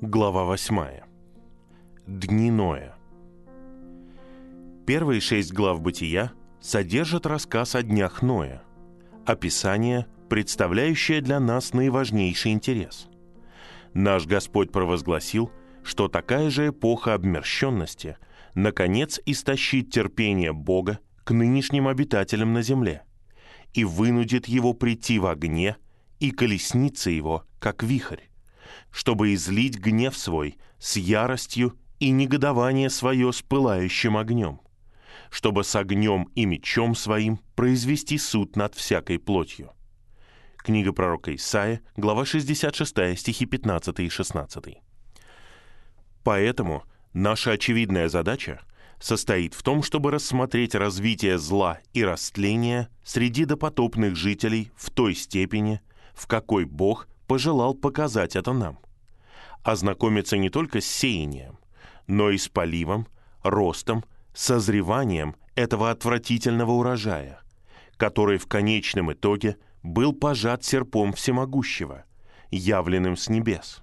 Глава 8. Дни Ноя. Первые шесть глав Бытия содержат рассказ о днях Ноя, описание, представляющее для нас наиважнейший интерес. Наш Господь провозгласил, что такая же эпоха обмерщенности наконец истощит терпение Бога к нынешним обитателям на земле и вынудит его прийти в огне и колесница его, как вихрь чтобы излить гнев свой с яростью и негодование свое с пылающим огнем, чтобы с огнем и мечом своим произвести суд над всякой плотью. Книга пророка Исаия, глава 66, стихи 15 и 16. Поэтому наша очевидная задача состоит в том, чтобы рассмотреть развитие зла и растления среди допотопных жителей в той степени, в какой Бог пожелал показать это нам. Ознакомиться не только с сеянием, но и с поливом, ростом, созреванием этого отвратительного урожая, который в конечном итоге был пожат серпом всемогущего, явленным с небес.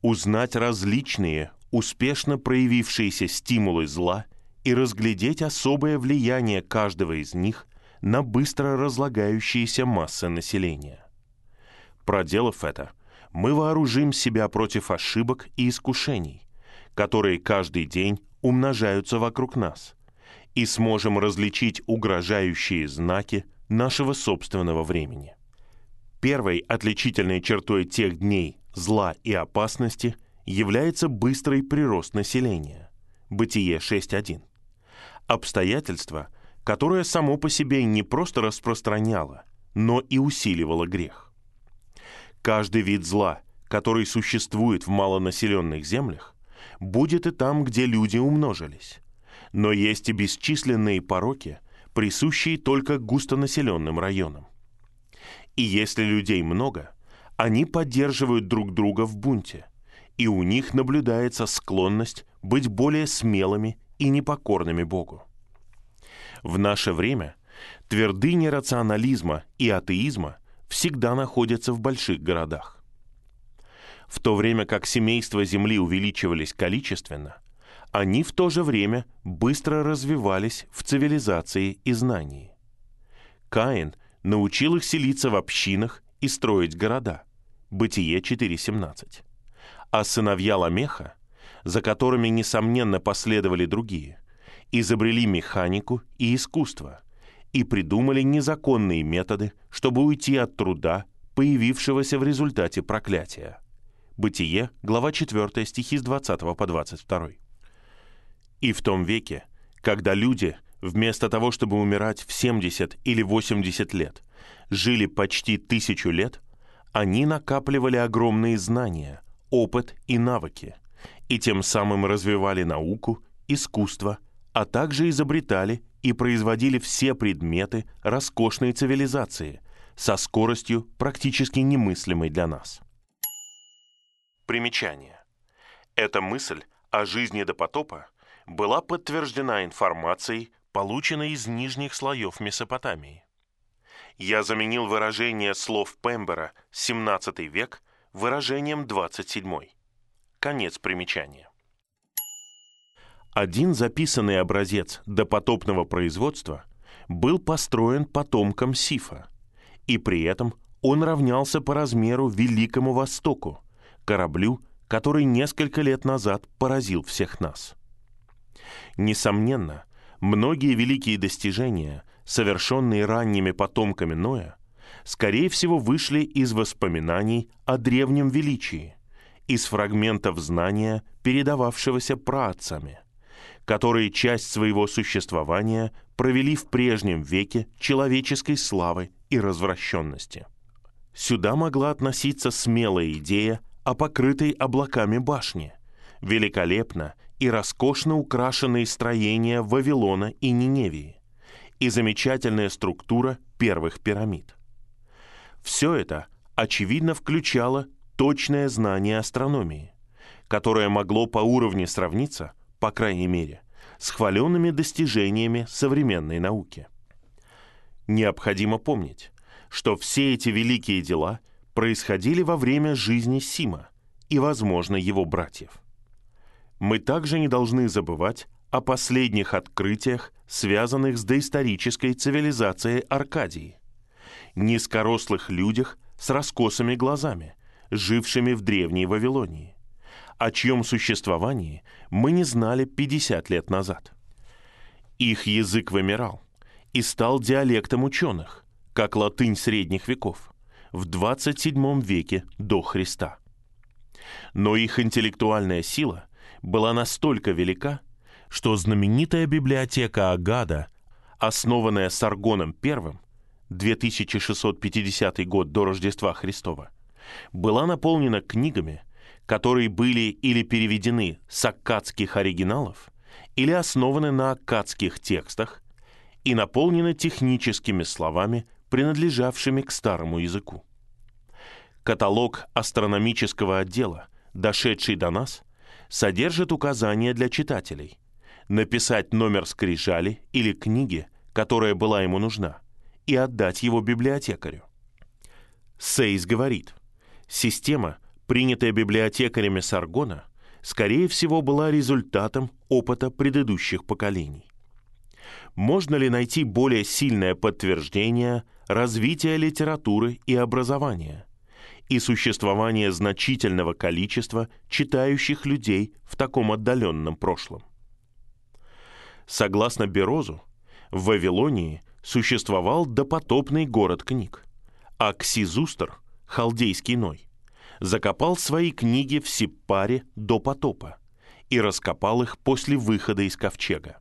Узнать различные, успешно проявившиеся стимулы зла и разглядеть особое влияние каждого из них на быстро разлагающиеся массы населения. Проделав это, мы вооружим себя против ошибок и искушений, которые каждый день умножаются вокруг нас, и сможем различить угрожающие знаки нашего собственного времени. Первой отличительной чертой тех дней зла и опасности является быстрый прирост населения. Бытие 6.1. Обстоятельство, которое само по себе не просто распространяло, но и усиливало грех. Каждый вид зла, который существует в малонаселенных землях, будет и там, где люди умножились. Но есть и бесчисленные пороки, присущие только густонаселенным районам. И если людей много, они поддерживают друг друга в бунте, и у них наблюдается склонность быть более смелыми и непокорными Богу. В наше время твердыни рационализма и атеизма – всегда находятся в больших городах. В то время как семейства Земли увеличивались количественно, они в то же время быстро развивались в цивилизации и знании. Каин научил их селиться в общинах и строить города. Бытие 4.17. А сыновья Ламеха, за которыми, несомненно, последовали другие, изобрели механику и искусство – и придумали незаконные методы, чтобы уйти от труда, появившегося в результате проклятия. Бытие, глава 4, стихи с 20 по 22. И в том веке, когда люди, вместо того, чтобы умирать в 70 или 80 лет, жили почти тысячу лет, они накапливали огромные знания, опыт и навыки, и тем самым развивали науку, искусство, а также изобретали и производили все предметы роскошной цивилизации со скоростью, практически немыслимой для нас. Примечание. Эта мысль о жизни до потопа была подтверждена информацией, полученной из нижних слоев Месопотамии. Я заменил выражение слов Пембера «17 век» выражением «27». Конец примечания. Один записанный образец допотопного производства был построен потомком Сифа, и при этом он равнялся по размеру Великому Востоку, кораблю, который несколько лет назад поразил всех нас. Несомненно, многие великие достижения, совершенные ранними потомками Ноя, скорее всего вышли из воспоминаний о древнем величии, из фрагментов знания, передававшегося праотцами – которые часть своего существования провели в прежнем веке человеческой славы и развращенности. Сюда могла относиться смелая идея о покрытой облаками башне, великолепно и роскошно украшенные строения Вавилона и Ниневии и замечательная структура первых пирамид. Все это, очевидно, включало точное знание астрономии, которое могло по уровню сравниться по крайней мере, с хваленными достижениями современной науки. Необходимо помнить, что все эти великие дела происходили во время жизни Сима и, возможно, его братьев. Мы также не должны забывать о последних открытиях, связанных с доисторической цивилизацией Аркадии. Низкорослых людях с раскосыми глазами, жившими в древней Вавилонии, о чьем существовании мы не знали 50 лет назад. Их язык вымирал и стал диалектом ученых, как латынь средних веков, в 27 веке до Христа. Но их интеллектуальная сила была настолько велика, что знаменитая библиотека Агада, основанная Саргоном I, 2650 год до Рождества Христова, была наполнена книгами, которые были или переведены с аккадских оригиналов, или основаны на аккадских текстах и наполнены техническими словами, принадлежавшими к старому языку. Каталог астрономического отдела, дошедший до нас, содержит указания для читателей написать номер скрижали или книги, которая была ему нужна, и отдать его библиотекарю. Сейс говорит, система, принятая библиотекарями Саргона, скорее всего была результатом опыта предыдущих поколений. Можно ли найти более сильное подтверждение развития литературы и образования и существования значительного количества читающих людей в таком отдаленном прошлом? Согласно Берозу, в Вавилонии существовал допотопный город книг, а Ксизустр, халдейский Ной, закопал свои книги в Сиппаре до потопа и раскопал их после выхода из ковчега.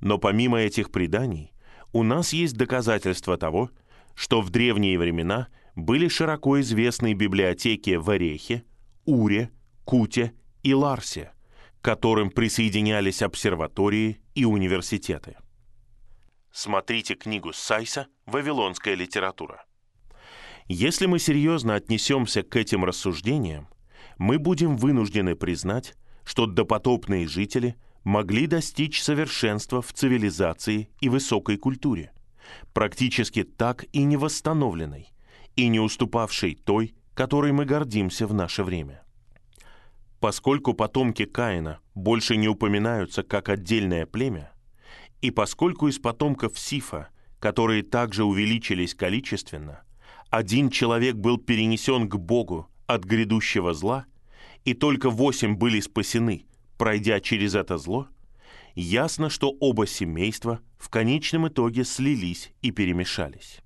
Но помимо этих преданий, у нас есть доказательства того, что в древние времена были широко известные библиотеки в Орехе, Уре, Куте и Ларсе, к которым присоединялись обсерватории и университеты. Смотрите книгу Сайса «Вавилонская литература». Если мы серьезно отнесемся к этим рассуждениям, мы будем вынуждены признать, что допотопные жители могли достичь совершенства в цивилизации и высокой культуре, практически так и не восстановленной, и не уступавшей той, которой мы гордимся в наше время. Поскольку потомки Каина больше не упоминаются как отдельное племя, и поскольку из потомков Сифа, которые также увеличились количественно, один человек был перенесен к Богу от грядущего зла, и только восемь были спасены, пройдя через это зло, ясно, что оба семейства в конечном итоге слились и перемешались.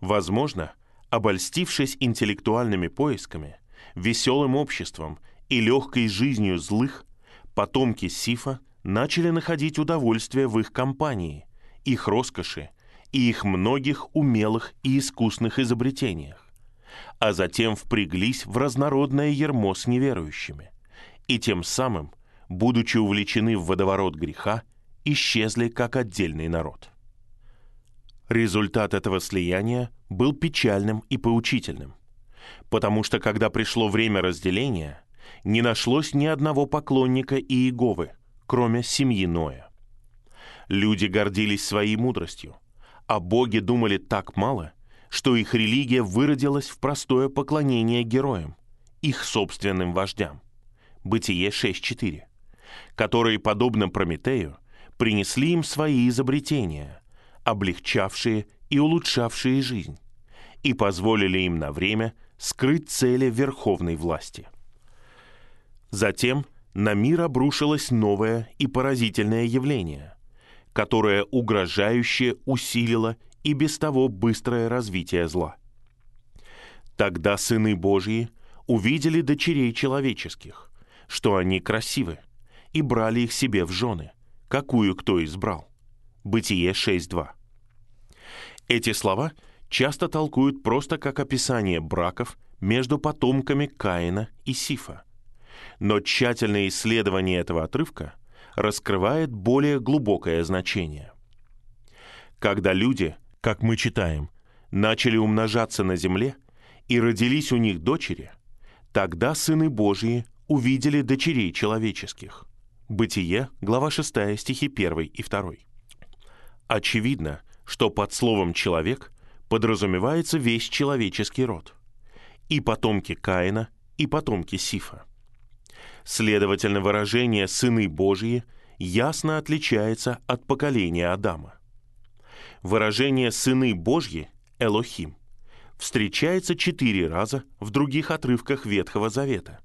Возможно, обольстившись интеллектуальными поисками, веселым обществом и легкой жизнью злых, потомки Сифа начали находить удовольствие в их компании, их роскоши и их многих умелых и искусных изобретениях, а затем впряглись в разнородное ермо с неверующими, и тем самым, будучи увлечены в водоворот греха, исчезли как отдельный народ. Результат этого слияния был печальным и поучительным, потому что когда пришло время разделения, не нашлось ни одного поклонника Иеговы, кроме семьи Ноя. Люди гордились своей мудростью, а боги думали так мало, что их религия выродилась в простое поклонение героям, их собственным вождям. Бытие 6.4, которые, подобно Прометею, принесли им свои изобретения, облегчавшие и улучшавшие жизнь, и позволили им на время скрыть цели верховной власти. Затем на мир обрушилось новое и поразительное явление, которое угрожающе усилило и без того быстрое развитие зла. Тогда сыны Божьи увидели дочерей человеческих, что они красивы, и брали их себе в жены, какую кто избрал. Бытие 6.2. Эти слова часто толкуют просто как описание браков между потомками Каина и Сифа. Но тщательное исследование этого отрывка – раскрывает более глубокое значение. Когда люди, как мы читаем, начали умножаться на земле и родились у них дочери, тогда сыны Божьи увидели дочерей человеческих. Бытие, глава 6, стихи 1 и 2. Очевидно, что под словом «человек» подразумевается весь человеческий род. И потомки Каина, и потомки Сифа. Следовательно, выражение «сыны Божьи» ясно отличается от поколения Адама. Выражение «сыны Божьи» – Элохим встречается четыре раза в других отрывках Ветхого Завета.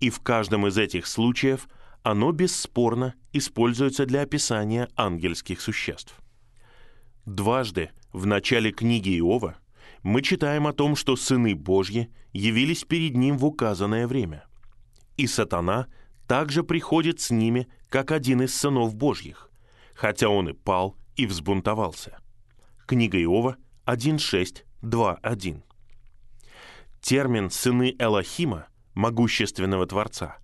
И в каждом из этих случаев оно бесспорно используется для описания ангельских существ. Дважды в начале книги Иова мы читаем о том, что сыны Божьи явились перед ним в указанное время. И сатана также приходит с ними, как один из сынов Божьих, хотя он и пал и взбунтовался. Книга Иова 1.6 2.1. Термин «сыны Элохима», могущественного Творца,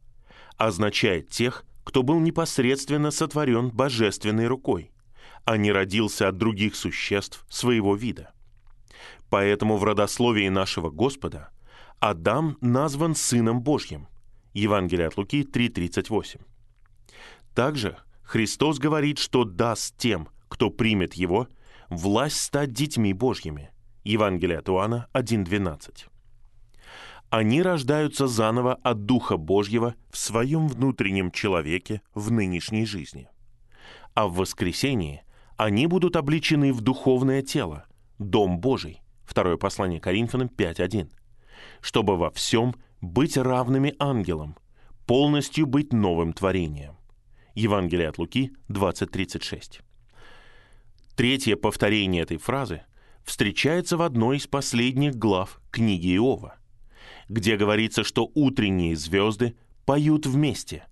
означает тех, кто был непосредственно сотворен божественной рукой, а не родился от других существ своего вида. Поэтому в родословии нашего Господа Адам назван Сыном Божьим. Евангелие от Луки 3.38. Также Христос говорит, что даст тем, кто примет Его, власть стать детьми Божьими – Евангелие от Иоанна 1.12. Они рождаются заново от Духа Божьего в своем внутреннем человеке в нынешней жизни. А в воскресении они будут обличены в духовное тело, Дом Божий, второе послание Коринфянам 5.1, чтобы во всем быть равными ангелам, полностью быть новым творением. Евангелие от Луки 20.36. Третье повторение этой фразы встречается в одной из последних глав книги Иова, где говорится, что утренние звезды поют вместе,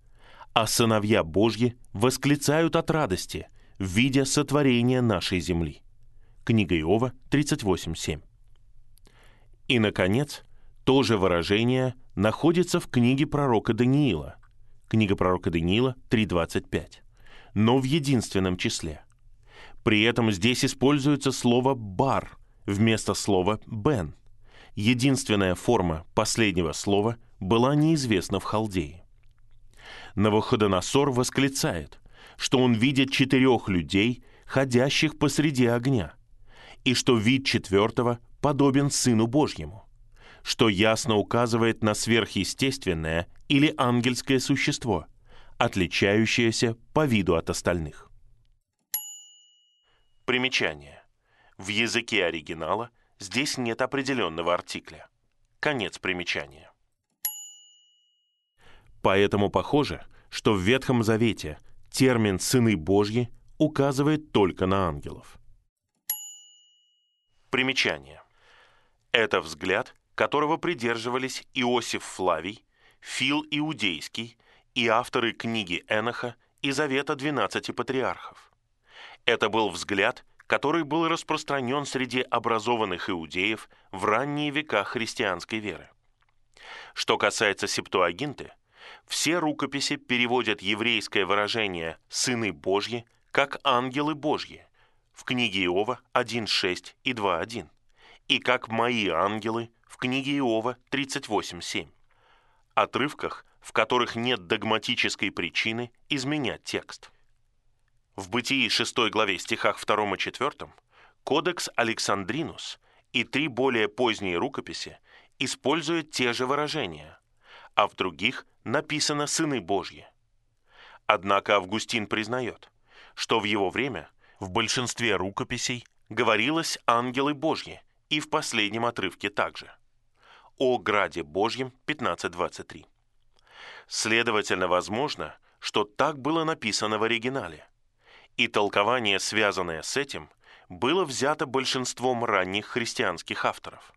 а сыновья Божьи восклицают от радости, видя сотворение нашей земли. Книга Иова 38.7. И, наконец, то же выражение находится в книге пророка Даниила, книга пророка Даниила 3.25, но в единственном числе – при этом здесь используется слово «бар» вместо слова «бен». Единственная форма последнего слова была неизвестна в Халдее. Навуходоносор восклицает, что он видит четырех людей, ходящих посреди огня, и что вид четвертого подобен Сыну Божьему, что ясно указывает на сверхъестественное или ангельское существо, отличающееся по виду от остальных. Примечание. В языке оригинала здесь нет определенного артикля. Конец примечания. Поэтому похоже, что в Ветхом Завете термин «сыны Божьи» указывает только на ангелов. Примечание. Это взгляд, которого придерживались Иосиф Флавий, Фил Иудейский и авторы книги Эноха и Завета 12 патриархов. Это был взгляд, который был распространен среди образованных иудеев в ранние века христианской веры. Что касается Септуагинты, все рукописи переводят еврейское выражение «сыны Божьи» как «ангелы Божьи» в книге Иова 1.6 и 2.1 и как «мои ангелы» в книге Иова 38.7. Отрывках, в которых нет догматической причины изменять текст – в Бытии 6 главе стихах 2 и 4 Кодекс Александринус и три более поздние рукописи используют те же выражения, а в других написано «сыны Божьи». Однако Августин признает, что в его время в большинстве рукописей говорилось «ангелы Божьи» и в последнем отрывке также. О граде Божьем 15.23. Следовательно, возможно, что так было написано в оригинале – и толкование, связанное с этим, было взято большинством ранних христианских авторов.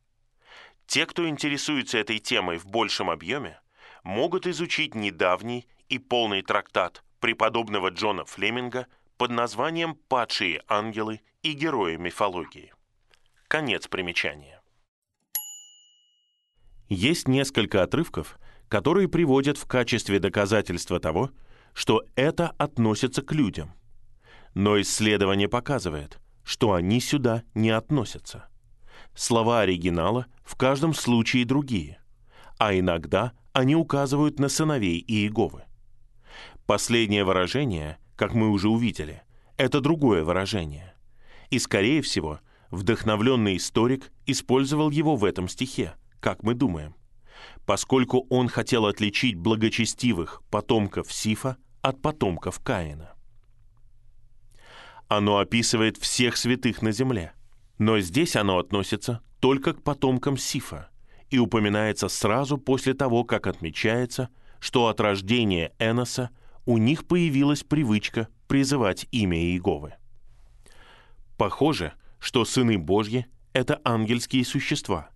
Те, кто интересуется этой темой в большем объеме, могут изучить недавний и полный трактат преподобного Джона Флеминга под названием «Падшие ангелы и герои мифологии». Конец примечания. Есть несколько отрывков, которые приводят в качестве доказательства того, что это относится к людям – но исследование показывает, что они сюда не относятся. Слова оригинала в каждом случае другие, а иногда они указывают на сыновей Иеговы. Последнее выражение, как мы уже увидели, это другое выражение. И, скорее всего, вдохновленный историк использовал его в этом стихе, как мы думаем. поскольку он хотел отличить благочестивых потомков Сифа от потомков Каина. Оно описывает всех святых на земле, но здесь оно относится только к потомкам Сифа и упоминается сразу после того, как отмечается, что от рождения Эноса у них появилась привычка призывать имя Иеговы. Похоже, что сыны Божьи — это ангельские существа,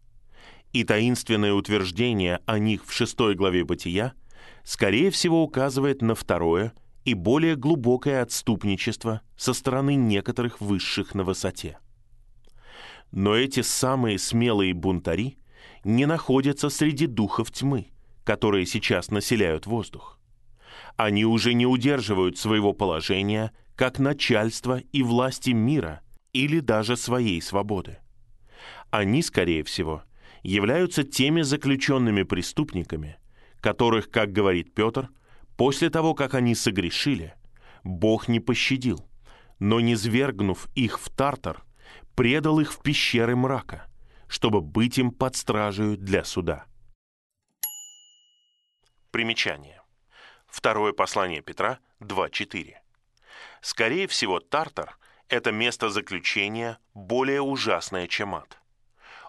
и таинственное утверждение о них в шестой главе Бытия скорее всего указывает на второе и более глубокое отступничество со стороны некоторых высших на высоте. Но эти самые смелые бунтари не находятся среди духов тьмы, которые сейчас населяют воздух. Они уже не удерживают своего положения как начальство и власти мира или даже своей свободы. Они, скорее всего, являются теми заключенными преступниками, которых, как говорит Петр, после того, как они согрешили, Бог не пощадил, но, не свергнув их в Тартар, предал их в пещеры мрака, чтобы быть им под стражей для суда. Примечание. Второе послание Петра 2.4. Скорее всего, Тартар это место заключения более ужасное, чем ад.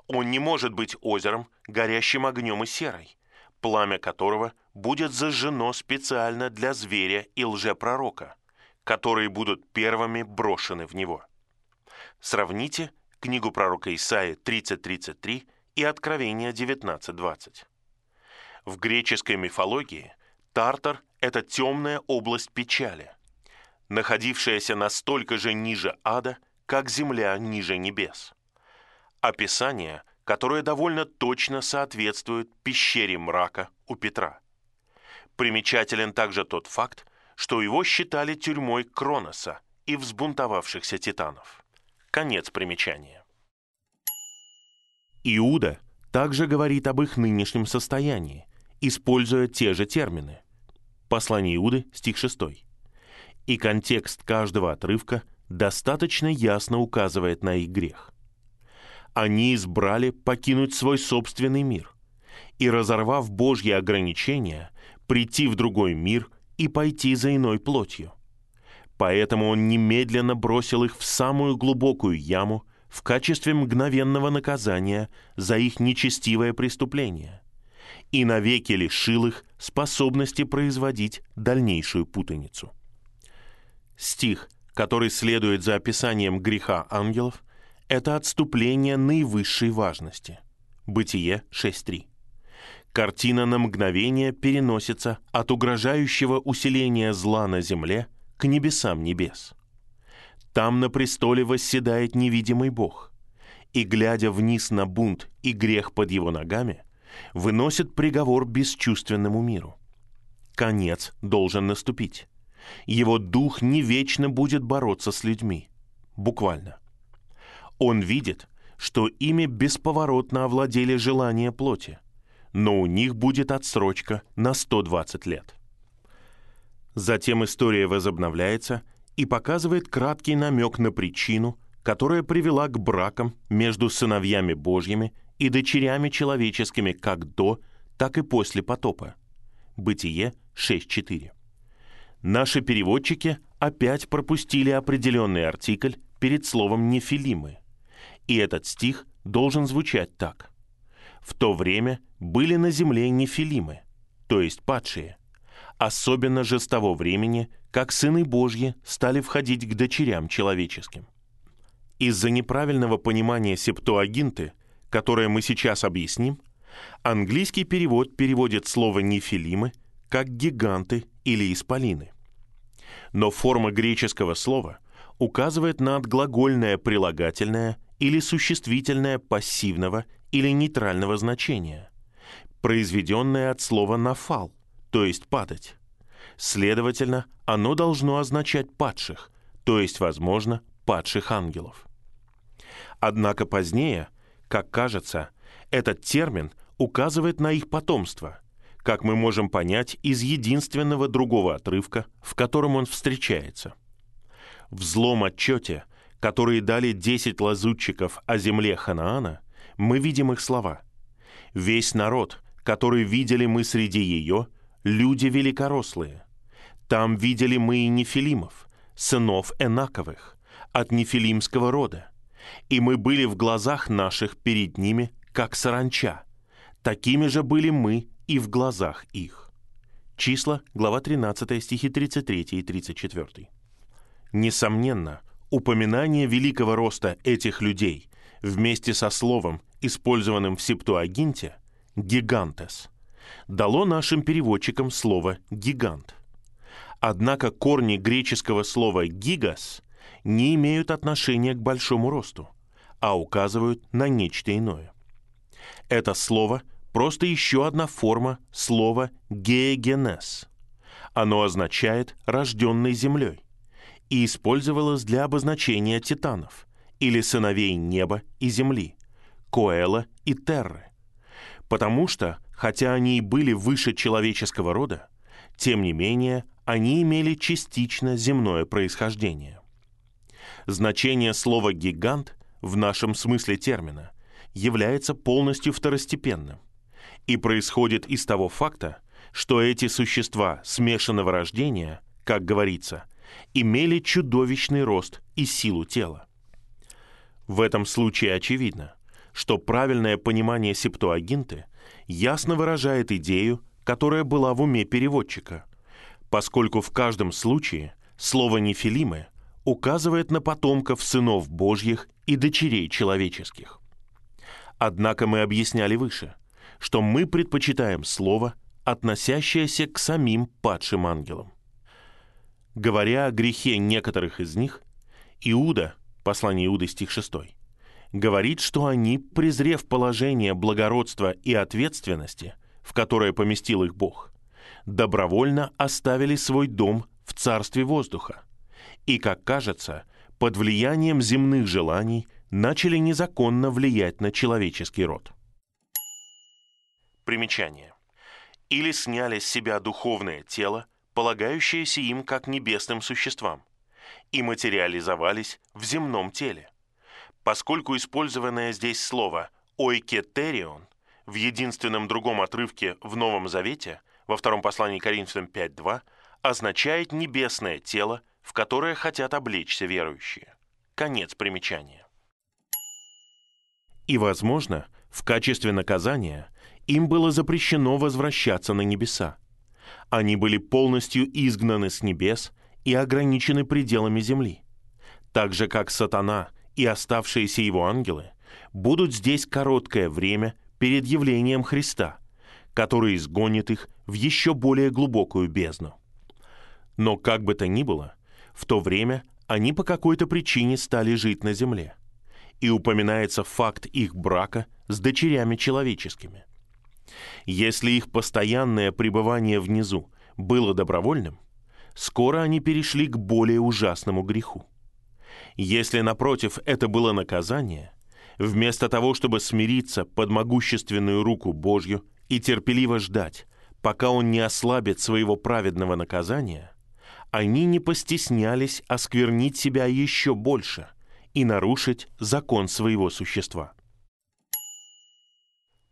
Он не может быть озером, горящим огнем и серой, пламя которого будет зажжено специально для зверя и лжепророка, которые будут первыми брошены в него. Сравните книгу пророка Исаии 30.33 и Откровение 19.20. В греческой мифологии Тартар – это темная область печали, находившаяся настолько же ниже ада, как земля ниже небес. Описание, которое довольно точно соответствует пещере мрака у Петра. Примечателен также тот факт, что его считали тюрьмой Кроноса и взбунтовавшихся титанов. Конец примечания. Иуда также говорит об их нынешнем состоянии, используя те же термины. Послание Иуды, стих 6 и контекст каждого отрывка достаточно ясно указывает на их грех. Они избрали покинуть свой собственный мир и, разорвав Божьи ограничения, прийти в другой мир и пойти за иной плотью. Поэтому он немедленно бросил их в самую глубокую яму в качестве мгновенного наказания за их нечестивое преступление и навеки лишил их способности производить дальнейшую путаницу. Стих, который следует за описанием греха ангелов, это отступление наивысшей важности. Бытие 6.3. Картина на мгновение переносится от угрожающего усиления зла на земле к небесам небес. Там на престоле восседает невидимый Бог, и, глядя вниз на бунт и грех под его ногами, выносит приговор бесчувственному миру. Конец должен наступить его дух не вечно будет бороться с людьми. Буквально. Он видит, что ими бесповоротно овладели желания плоти, но у них будет отсрочка на 120 лет. Затем история возобновляется и показывает краткий намек на причину, которая привела к бракам между сыновьями Божьими и дочерями человеческими как до, так и после потопа. Бытие 6.4. Наши переводчики опять пропустили определенный артикль перед словом «нефилимы». И этот стих должен звучать так. «В то время были на земле нефилимы, то есть падшие, особенно же с того времени, как сыны Божьи стали входить к дочерям человеческим». Из-за неправильного понимания септуагинты, которое мы сейчас объясним, английский перевод переводит слово «нефилимы» как «гиганты» или «исполины» но форма греческого слова указывает на отглагольное прилагательное или существительное пассивного или нейтрального значения, произведенное от слова «нафал», то есть «падать». Следовательно, оно должно означать «падших», то есть, возможно, «падших ангелов». Однако позднее, как кажется, этот термин указывает на их потомство – как мы можем понять из единственного другого отрывка, в котором он встречается. В злом отчете, которые дали десять лазутчиков о земле Ханаана, мы видим их слова. «Весь народ, который видели мы среди ее, люди великорослые. Там видели мы и нефилимов, сынов Энаковых, от нефилимского рода. И мы были в глазах наших перед ними, как саранча. Такими же были мы и в глазах их. Числа, глава 13, стихи 33 и 34. Несомненно, упоминание великого роста этих людей вместе со словом, использованным в Септуагинте, «гигантес», дало нашим переводчикам слово «гигант». Однако корни греческого слова «гигас» не имеют отношения к большому росту, а указывают на нечто иное. Это слово – просто еще одна форма слова «геогенез». Оно означает «рожденный землей» и использовалось для обозначения титанов или сыновей неба и земли, Коэла и Терры. Потому что, хотя они и были выше человеческого рода, тем не менее они имели частично земное происхождение. Значение слова «гигант» в нашем смысле термина является полностью второстепенным и происходит из того факта, что эти существа смешанного рождения, как говорится, имели чудовищный рост и силу тела. В этом случае очевидно, что правильное понимание септуагинты ясно выражает идею, которая была в уме переводчика, поскольку в каждом случае слово «нефилимы» указывает на потомков сынов Божьих и дочерей человеческих. Однако мы объясняли выше, что мы предпочитаем слово, относящееся к самим падшим ангелам. Говоря о грехе некоторых из них, Иуда, послание Иуды, стих 6, говорит, что они, презрев положение благородства и ответственности, в которое поместил их Бог, добровольно оставили свой дом в царстве воздуха и, как кажется, под влиянием земных желаний начали незаконно влиять на человеческий род. Примечание. Или сняли с себя духовное тело, полагающееся им как небесным существам, и материализовались в земном теле. Поскольку использованное здесь слово «ойкетерион» в единственном другом отрывке в Новом Завете, во втором послании Коринфянам 5.2, означает небесное тело, в которое хотят облечься верующие. Конец примечания. И, возможно, в качестве наказания им было запрещено возвращаться на небеса. Они были полностью изгнаны с небес и ограничены пределами земли. Так же, как сатана и оставшиеся его ангелы будут здесь короткое время перед явлением Христа, который изгонит их в еще более глубокую бездну. Но как бы то ни было, в то время они по какой-то причине стали жить на земле. И упоминается факт их брака с дочерями человеческими. Если их постоянное пребывание внизу было добровольным, скоро они перешли к более ужасному греху. Если, напротив, это было наказание, вместо того, чтобы смириться под могущественную руку Божью и терпеливо ждать, пока он не ослабит своего праведного наказания – они не постеснялись осквернить себя еще больше и нарушить закон своего существа.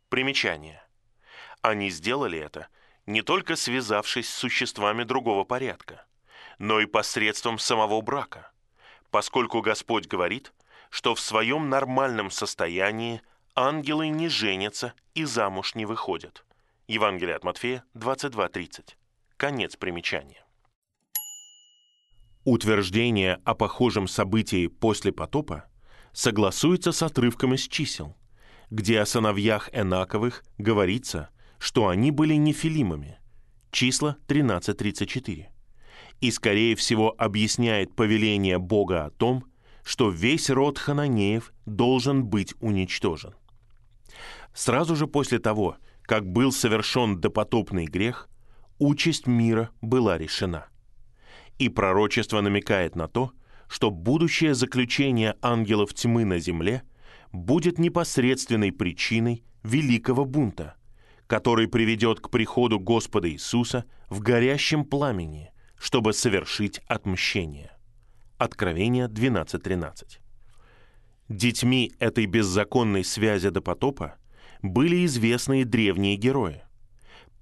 Примечание. Они сделали это, не только связавшись с существами другого порядка, но и посредством самого брака, поскольку Господь говорит, что в своем нормальном состоянии ангелы не женятся и замуж не выходят. Евангелие от Матфея 22.30. Конец примечания. Утверждение о похожем событии после потопа согласуется с отрывком из чисел, где о сыновьях Энаковых говорится, что они были нефилимами, числа 13.34, и, скорее всего, объясняет повеление Бога о том, что весь род хананеев должен быть уничтожен. Сразу же после того, как был совершен допотопный грех, участь мира была решена – и пророчество намекает на то, что будущее заключение ангелов тьмы на земле будет непосредственной причиной великого бунта, который приведет к приходу Господа Иисуса в горящем пламени, чтобы совершить отмщение. Откровение 12.13. Детьми этой беззаконной связи до потопа были известные древние герои.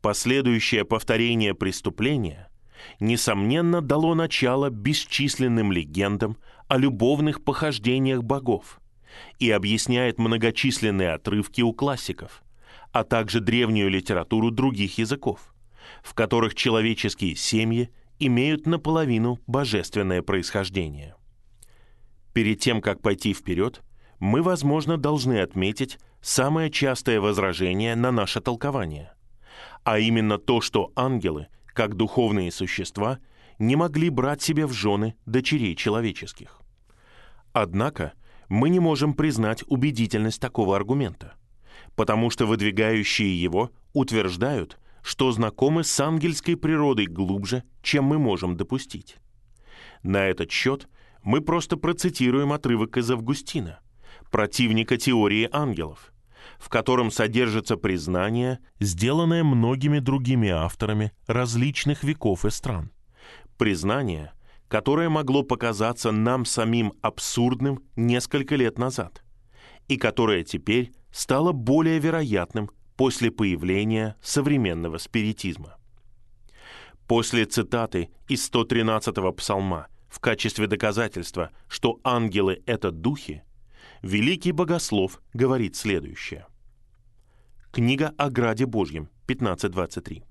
Последующее повторение преступления, несомненно, дало начало бесчисленным легендам о любовных похождениях богов и объясняет многочисленные отрывки у классиков, а также древнюю литературу других языков, в которых человеческие семьи имеют наполовину божественное происхождение. Перед тем, как пойти вперед, мы, возможно, должны отметить самое частое возражение на наше толкование, а именно то, что ангелы, как духовные существа, не могли брать себе в жены дочерей человеческих. Однако мы не можем признать убедительность такого аргумента, потому что выдвигающие его утверждают, что знакомы с ангельской природой глубже, чем мы можем допустить. На этот счет мы просто процитируем отрывок из Августина, противника теории ангелов, в котором содержится признание, сделанное многими другими авторами различных веков и стран. Признание, которое могло показаться нам самим абсурдным несколько лет назад, и которое теперь стало более вероятным после появления современного спиритизма. После цитаты из 113-го псалма в качестве доказательства, что ангелы — это духи, великий богослов говорит следующее. Книга о Граде Божьем, 15.23.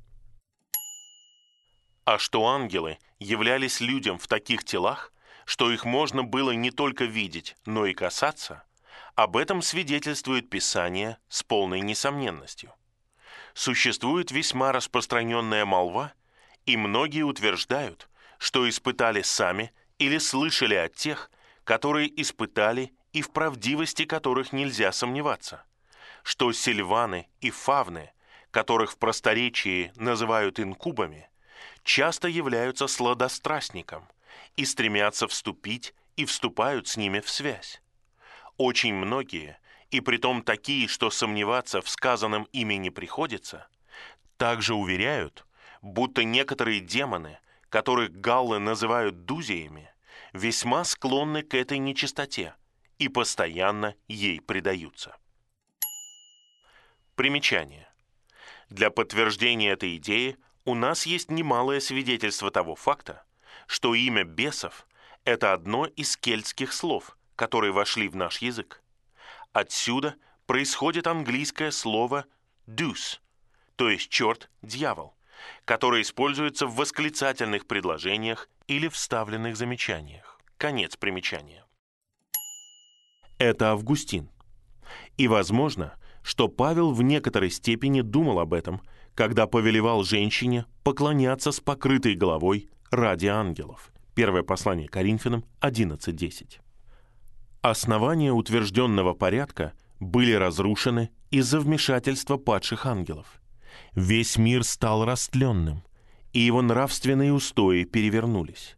А что ангелы являлись людям в таких телах, что их можно было не только видеть, но и касаться, об этом свидетельствует Писание с полной несомненностью. Существует весьма распространенная молва, и многие утверждают, что испытали сами или слышали от тех, которые испытали и в правдивости которых нельзя сомневаться, что сильваны и фавны, которых в просторечии называют инкубами, часто являются сладострастником и стремятся вступить и вступают с ними в связь. Очень многие, и притом такие, что сомневаться в сказанном ими не приходится, также уверяют, будто некоторые демоны, которых галлы называют дузиями, весьма склонны к этой нечистоте и постоянно ей предаются. Примечание. Для подтверждения этой идеи у нас есть немалое свидетельство того факта, что имя бесов – это одно из кельтских слов – которые вошли в наш язык. Отсюда происходит английское слово «deuce», то есть «черт», «дьявол», которое используется в восклицательных предложениях или вставленных замечаниях. Конец примечания. Это Августин. И возможно, что Павел в некоторой степени думал об этом, когда повелевал женщине поклоняться с покрытой головой ради ангелов. Первое послание Коринфянам 11.10. Основания утвержденного порядка были разрушены из-за вмешательства падших ангелов. Весь мир стал растленным, и его нравственные устои перевернулись.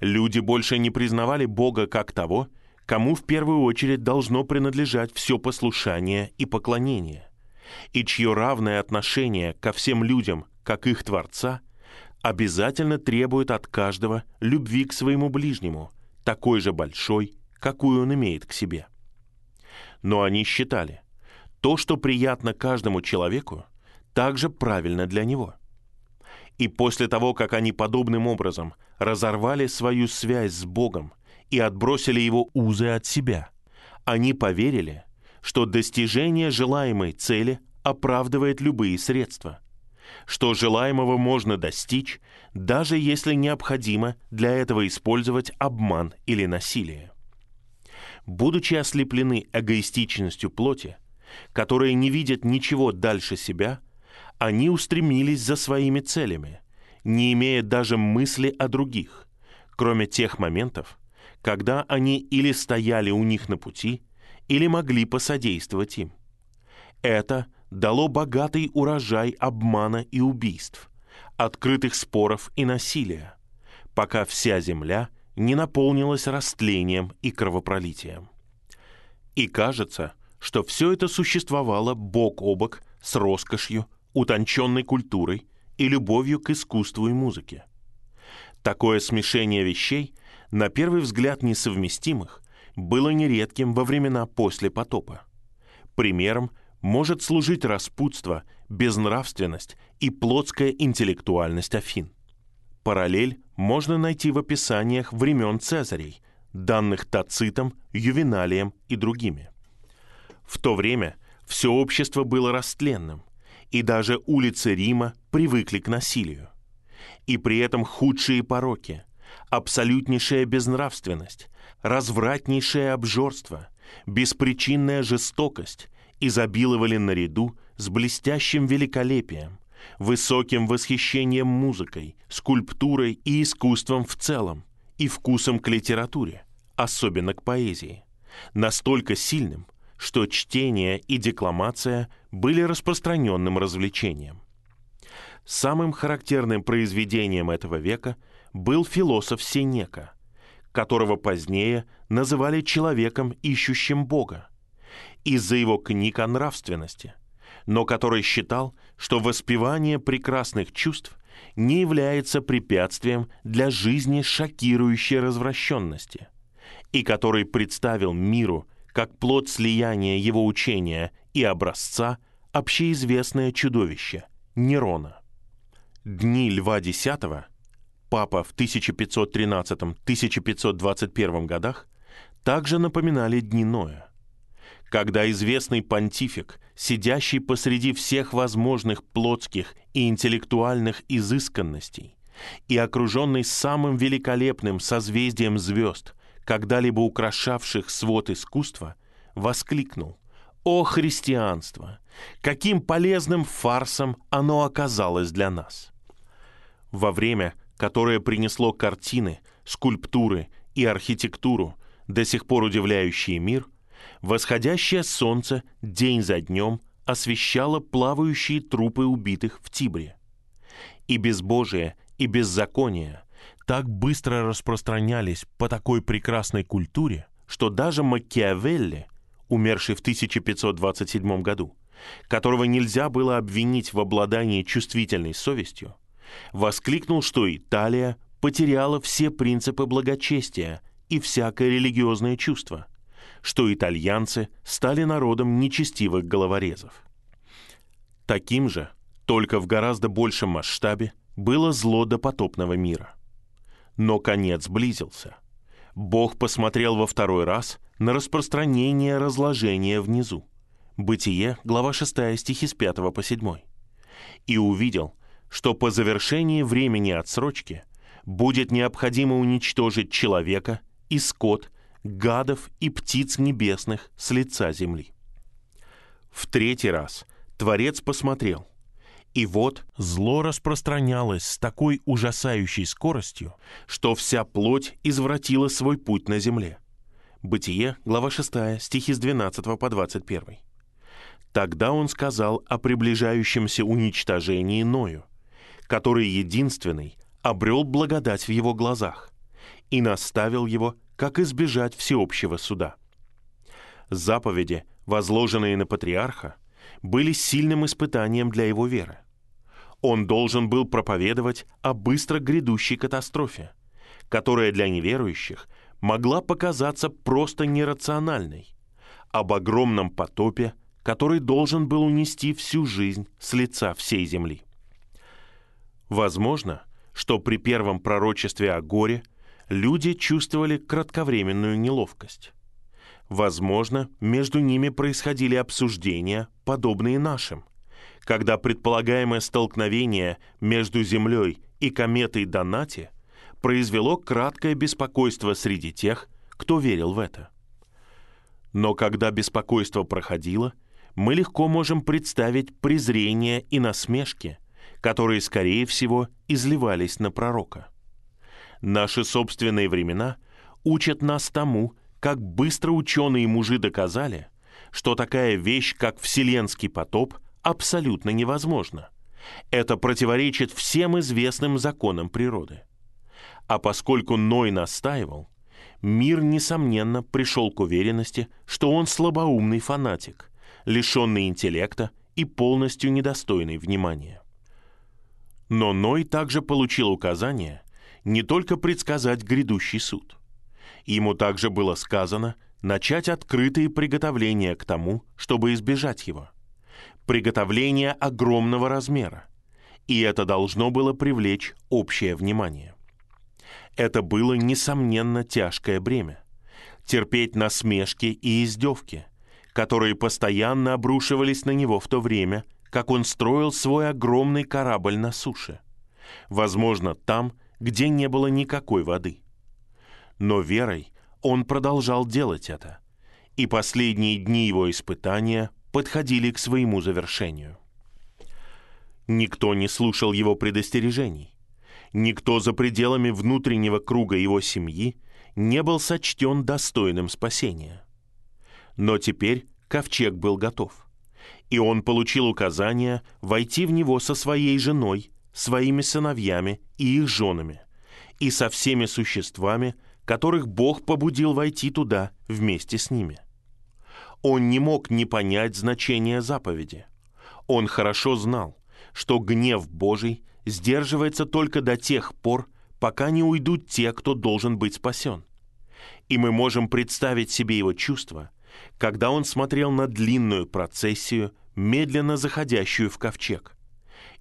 Люди больше не признавали Бога как того, кому в первую очередь должно принадлежать все послушание и поклонение, и чье равное отношение ко всем людям, как их Творца, обязательно требует от каждого любви к своему ближнему, такой же большой какую он имеет к себе. Но они считали, то, что приятно каждому человеку, также правильно для него. И после того, как они подобным образом разорвали свою связь с Богом и отбросили его узы от себя, они поверили, что достижение желаемой цели оправдывает любые средства, что желаемого можно достичь, даже если необходимо для этого использовать обман или насилие будучи ослеплены эгоистичностью плоти, которые не видят ничего дальше себя, они устремились за своими целями, не имея даже мысли о других, кроме тех моментов, когда они или стояли у них на пути, или могли посодействовать им. Это дало богатый урожай обмана и убийств, открытых споров и насилия, пока вся земля не наполнилось растлением и кровопролитием. И кажется, что все это существовало бок о бок с роскошью, утонченной культурой и любовью к искусству и музыке. Такое смешение вещей, на первый взгляд несовместимых, было нередким во времена после потопа. Примером может служить распутство, безнравственность и плотская интеллектуальность Афин. Параллель можно найти в описаниях времен Цезарей, данных Тацитом, Ювеналием и другими. В то время все общество было растленным, и даже улицы Рима привыкли к насилию. И при этом худшие пороки, абсолютнейшая безнравственность, развратнейшее обжорство, беспричинная жестокость изобиловали наряду с блестящим великолепием, высоким восхищением музыкой, скульптурой и искусством в целом, и вкусом к литературе, особенно к поэзии, настолько сильным, что чтение и декламация были распространенным развлечением. Самым характерным произведением этого века был философ Сенека, которого позднее называли человеком, ищущим Бога, из-за его книг о нравственности, но который считал, что воспевание прекрасных чувств не является препятствием для жизни шокирующей развращенности, и который представил миру как плод слияния его учения и образца общеизвестное чудовище – Нерона. Дни Льва X, папа в 1513-1521 годах, также напоминали дни Ноя, когда известный понтифик, сидящий посреди всех возможных плотских и интеллектуальных изысканностей и окруженный самым великолепным созвездием звезд, когда-либо украшавших свод искусства, воскликнул «О христианство! Каким полезным фарсом оно оказалось для нас!» Во время, которое принесло картины, скульптуры и архитектуру, до сих пор удивляющие мир, восходящее солнце день за днем освещало плавающие трупы убитых в Тибре. И безбожие, и беззаконие так быстро распространялись по такой прекрасной культуре, что даже Макиавелли, умерший в 1527 году, которого нельзя было обвинить в обладании чувствительной совестью, воскликнул, что Италия потеряла все принципы благочестия и всякое религиозное чувство, что итальянцы стали народом нечестивых головорезов. Таким же, только в гораздо большем масштабе, было зло допотопного мира. Но конец близился. Бог посмотрел во второй раз на распространение разложения внизу. Бытие, глава 6, стихи с 5 по 7. И увидел, что по завершении времени отсрочки будет необходимо уничтожить человека и скот, гадов и птиц небесных с лица земли. В третий раз Творец посмотрел, и вот зло распространялось с такой ужасающей скоростью, что вся плоть извратила свой путь на земле. Бытие, глава 6, стихи с 12 по 21. Тогда он сказал о приближающемся уничтожении Ною, который единственный обрел благодать в его глазах, и наставил его, как избежать всеобщего суда. Заповеди, возложенные на патриарха, были сильным испытанием для его веры. Он должен был проповедовать о быстро грядущей катастрофе, которая для неверующих могла показаться просто нерациональной, об огромном потопе, который должен был унести всю жизнь с лица всей земли. Возможно, что при первом пророчестве о горе люди чувствовали кратковременную неловкость. Возможно, между ними происходили обсуждения, подобные нашим – когда предполагаемое столкновение между Землей и кометой Донати произвело краткое беспокойство среди тех, кто верил в это. Но когда беспокойство проходило, мы легко можем представить презрение и насмешки, которые, скорее всего, изливались на пророка. Наши собственные времена учат нас тому, как быстро ученые мужи доказали, что такая вещь, как вселенский потоп – абсолютно невозможно. Это противоречит всем известным законам природы. А поскольку Ной настаивал, мир, несомненно, пришел к уверенности, что он слабоумный фанатик, лишенный интеллекта и полностью недостойный внимания. Но Ной также получил указание не только предсказать грядущий суд. Ему также было сказано начать открытые приготовления к тому, чтобы избежать его – приготовление огромного размера, и это должно было привлечь общее внимание. Это было, несомненно, тяжкое бремя. Терпеть насмешки и издевки, которые постоянно обрушивались на него в то время, как он строил свой огромный корабль на суше. Возможно, там, где не было никакой воды. Но верой он продолжал делать это, и последние дни его испытания подходили к своему завершению. Никто не слушал его предостережений. Никто за пределами внутреннего круга его семьи не был сочтен достойным спасения. Но теперь ковчег был готов, и он получил указание войти в него со своей женой, своими сыновьями и их женами, и со всеми существами, которых Бог побудил войти туда вместе с ними. Он не мог не понять значения заповеди. Он хорошо знал, что гнев Божий сдерживается только до тех пор, пока не уйдут те, кто должен быть спасен. И мы можем представить себе его чувства, когда он смотрел на длинную процессию, медленно заходящую в ковчег.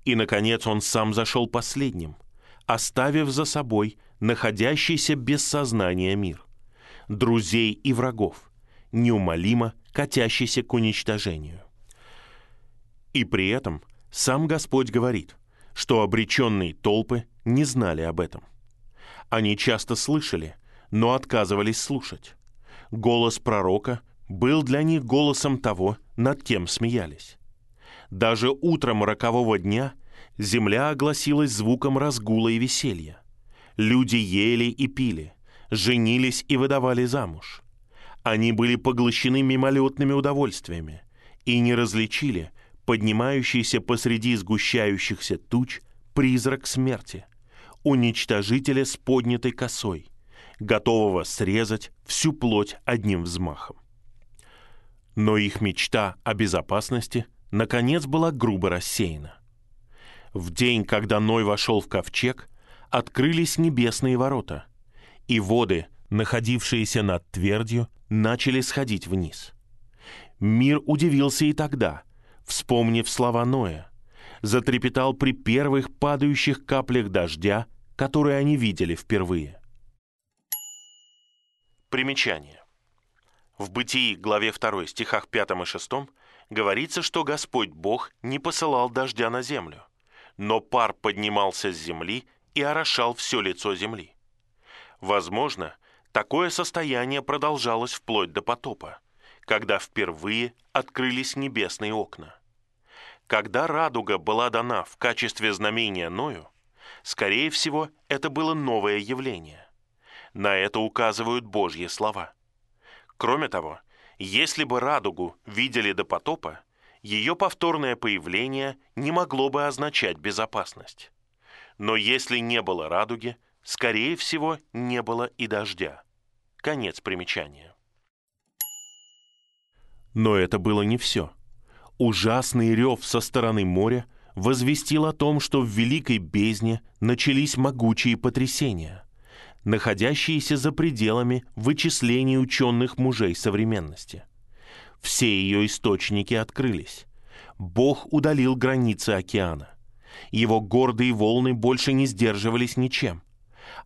И, наконец, он сам зашел последним, оставив за собой находящийся без сознания мир, друзей и врагов, неумолимо катящийся к уничтожению. И при этом сам Господь говорит, что обреченные толпы не знали об этом. Они часто слышали, но отказывались слушать. Голос пророка был для них голосом того, над кем смеялись. Даже утром рокового дня земля огласилась звуком разгула и веселья. Люди ели и пили, женились и выдавали замуж. Они были поглощены мимолетными удовольствиями и не различили поднимающийся посреди сгущающихся туч призрак смерти, уничтожителя с поднятой косой, готового срезать всю плоть одним взмахом. Но их мечта о безопасности наконец была грубо рассеяна. В день, когда Ной вошел в ковчег, открылись небесные ворота, и воды, находившиеся над твердью, начали сходить вниз. Мир удивился и тогда, вспомнив слова Ноя, затрепетал при первых падающих каплях дождя, которые они видели впервые. Примечание. В Бытии, главе 2, стихах 5 и 6 говорится, что Господь Бог не посылал дождя на землю, но пар поднимался с земли и орошал все лицо земли. Возможно, такое состояние продолжалось вплоть до потопа, когда впервые открылись небесные окна. Когда радуга была дана в качестве знамения Ною, скорее всего, это было новое явление. На это указывают Божьи слова. Кроме того, если бы радугу видели до потопа, ее повторное появление не могло бы означать безопасность. Но если не было радуги, скорее всего, не было и дождя. Конец примечания. Но это было не все. Ужасный рев со стороны моря возвестил о том, что в Великой Бездне начались могучие потрясения, находящиеся за пределами вычислений ученых мужей современности. Все ее источники открылись. Бог удалил границы океана. Его гордые волны больше не сдерживались ничем.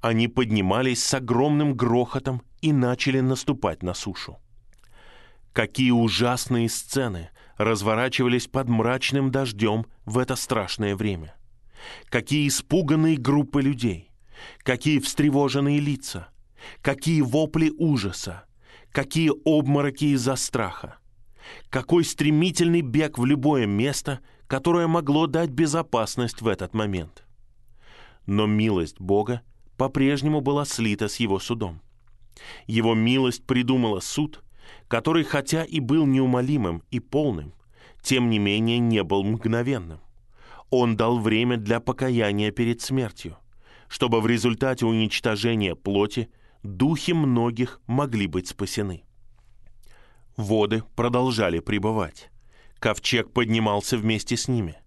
Они поднимались с огромным грохотом и начали наступать на сушу. Какие ужасные сцены разворачивались под мрачным дождем в это страшное время. Какие испуганные группы людей, какие встревоженные лица, какие вопли ужаса, какие обмороки из-за страха. Какой стремительный бег в любое место, которое могло дать безопасность в этот момент. Но милость Бога по-прежнему была слита с его судом. Его милость придумала суд, который, хотя и был неумолимым и полным, тем не менее не был мгновенным. Он дал время для покаяния перед смертью, чтобы в результате уничтожения плоти духи многих могли быть спасены. Воды продолжали пребывать. Ковчег поднимался вместе с ними.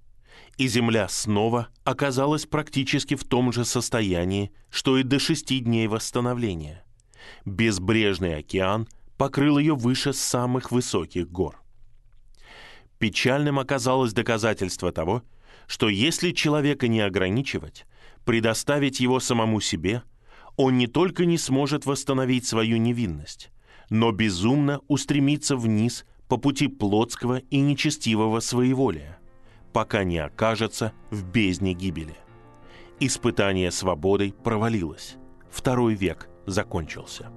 И земля снова оказалась практически в том же состоянии, что и до шести дней восстановления. Безбрежный океан покрыл ее выше самых высоких гор. Печальным оказалось доказательство того, что если человека не ограничивать, предоставить его самому себе, он не только не сможет восстановить свою невинность, но безумно устремится вниз по пути плотского и нечестивого своеволия, пока не окажется в бездне гибели. Испытание свободой провалилось. Второй век закончился.